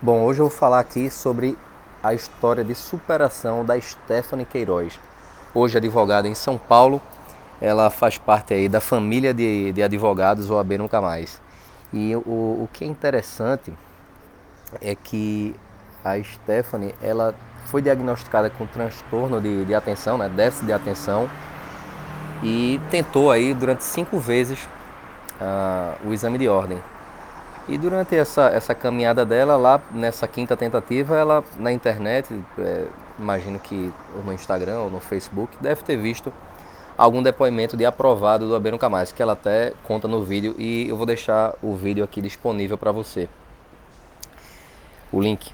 Bom, hoje eu vou falar aqui sobre a história de superação da Stephanie Queiroz. Hoje advogada em São Paulo, ela faz parte aí da família de, de advogados OAB Nunca Mais. E o, o que é interessante é que a Stephanie, ela foi diagnosticada com transtorno de, de atenção, né, déficit de atenção, e tentou aí durante cinco vezes uh, o exame de ordem. E durante essa, essa caminhada dela, lá nessa quinta tentativa, ela na internet, é, imagino que no Instagram ou no Facebook, deve ter visto algum depoimento de aprovado do AB Nunca Mais, que ela até conta no vídeo e eu vou deixar o vídeo aqui disponível para você. O link.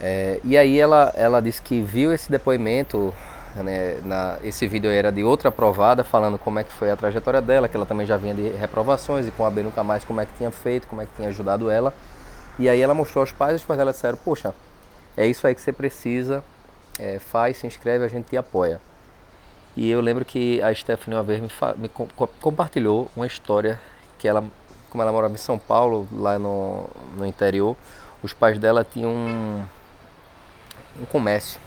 É, e aí ela, ela disse que viu esse depoimento né, na, esse vídeo era de outra aprovada, falando como é que foi a trajetória dela, que ela também já vinha de reprovações e com a B nunca mais como é que tinha feito, como é que tinha ajudado ela. E aí ela mostrou aos pais e os pais dela disseram, poxa, é isso aí que você precisa, é, faz, se inscreve, a gente te apoia. E eu lembro que a Stephanie uma vez me, me co compartilhou uma história que ela, como ela morava em São Paulo, lá no, no interior, os pais dela tinham um, um comércio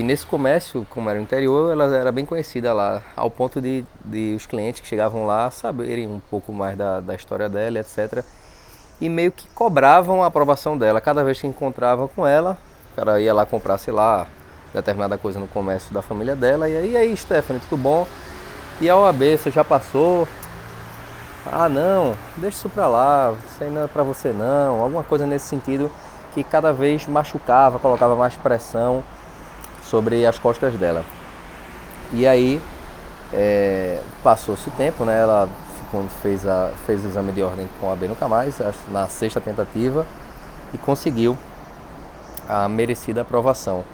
e nesse comércio, como era o interior, ela era bem conhecida lá, ao ponto de, de os clientes que chegavam lá saberem um pouco mais da, da história dela, etc. E meio que cobravam a aprovação dela. Cada vez que encontrava com ela, o cara ia lá comprar, sei lá, determinada coisa no comércio da família dela. E aí, e aí Stephanie, tudo bom? E a OAB, você já passou? Ah, não, deixa isso pra lá, isso aí não é pra você não. Alguma coisa nesse sentido que cada vez machucava, colocava mais pressão sobre as costas dela. E aí é, passou-se o tempo, né? Ela quando fez, a, fez o exame de ordem com a B nunca mais, na sexta tentativa, e conseguiu a merecida aprovação.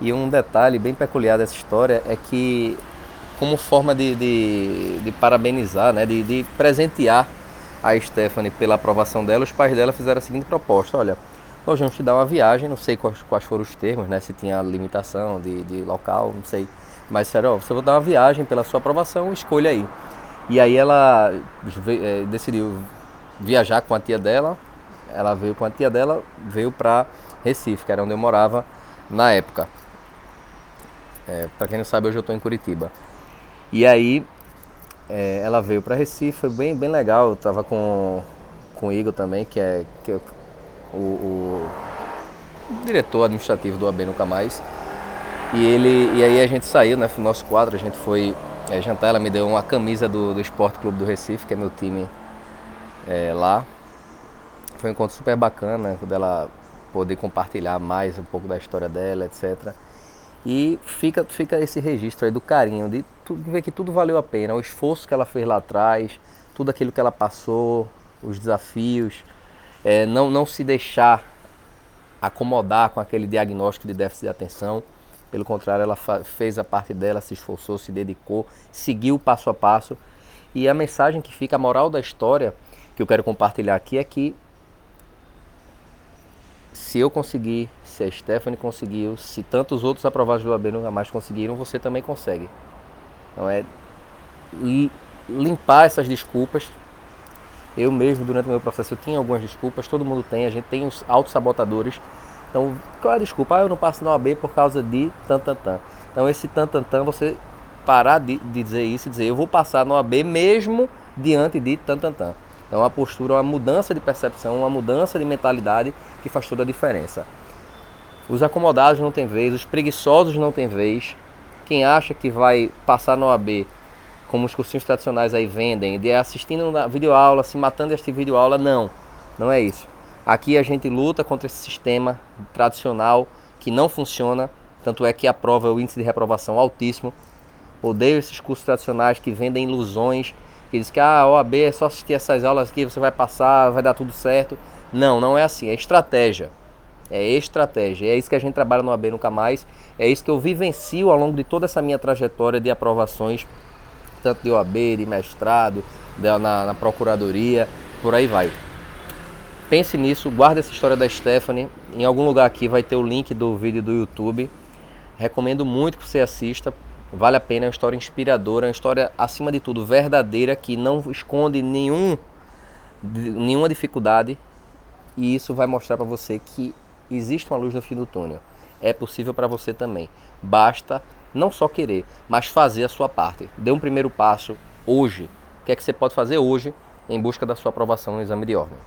E um detalhe bem peculiar dessa história é que, como forma de, de, de parabenizar, né, de, de presentear a Stephanie pela aprovação dela, os pais dela fizeram a seguinte proposta: olha, nós vamos te dar uma viagem, não sei quais, quais foram os termos, né? Se tinha limitação de, de local, não sei. Mas disseram, ó, você vai dar uma viagem pela sua aprovação, escolha aí. E aí ela é, decidiu viajar com a tia dela. Ela veio com a tia dela, veio para Recife, que era onde eu morava na época. É, para quem não sabe, hoje eu estou em Curitiba. E aí é, ela veio para Recife, foi bem, bem legal. Eu estava com, com o Igor também, que é que eu, o, o diretor administrativo do AB Nunca Mais. E, ele, e aí a gente saiu, né, no nosso quadro, a gente foi é, jantar, ela me deu uma camisa do, do Esporte Clube do Recife, que é meu time é, lá. Foi um encontro super bacana, dela poder compartilhar mais um pouco da história dela, etc. E fica, fica esse registro aí do carinho, de, de ver que tudo valeu a pena, o esforço que ela fez lá atrás, tudo aquilo que ela passou, os desafios, é, não, não se deixar acomodar com aquele diagnóstico de déficit de atenção. Pelo contrário, ela fez a parte dela, se esforçou, se dedicou, seguiu passo a passo. E a mensagem que fica, a moral da história que eu quero compartilhar aqui é que se eu conseguir, se a Stephanie conseguiu, se tantos outros aprovados do AB nunca mais conseguiram, você também consegue. Então é limpar essas desculpas, eu mesmo, durante o meu processo, eu tinha algumas desculpas, todo mundo tem, a gente tem os autossabotadores. Então, qual é a desculpa? Ah, eu não passo na OAB por causa de tan, tan, tan. Então, esse tan, tan, tan, você parar de, de dizer isso e dizer eu vou passar na OAB mesmo diante de tan, tan, tan. Então, a postura, uma mudança de percepção, uma mudança de mentalidade que faz toda a diferença. Os acomodados não têm vez, os preguiçosos não têm vez. Quem acha que vai passar na OAB como os cursinhos tradicionais aí vendem, de assistindo na videoaula, se matando esta videoaula, não. Não é isso. Aqui a gente luta contra esse sistema tradicional que não funciona, tanto é que a prova é o índice de reprovação altíssimo. Odeio esses cursos tradicionais que vendem ilusões, que diz que ah, a OAB é só assistir essas aulas aqui, você vai passar, vai dar tudo certo. Não, não é assim, é estratégia. É estratégia. É isso que a gente trabalha no OAB Nunca Mais. É isso que eu vivencio ao longo de toda essa minha trajetória de aprovações tanto de OAB, de mestrado, na, na procuradoria, por aí vai. Pense nisso, guarde essa história da Stephanie. Em algum lugar aqui vai ter o link do vídeo do YouTube. Recomendo muito que você assista. Vale a pena, é uma história inspiradora, é uma história, acima de tudo, verdadeira, que não esconde nenhum, nenhuma dificuldade. e isso vai mostrar para você que existe uma luz no fim do túnel. É possível para você também. Basta não só querer, mas fazer a sua parte. Dê um primeiro passo hoje. O que é que você pode fazer hoje em busca da sua aprovação no exame de ordem?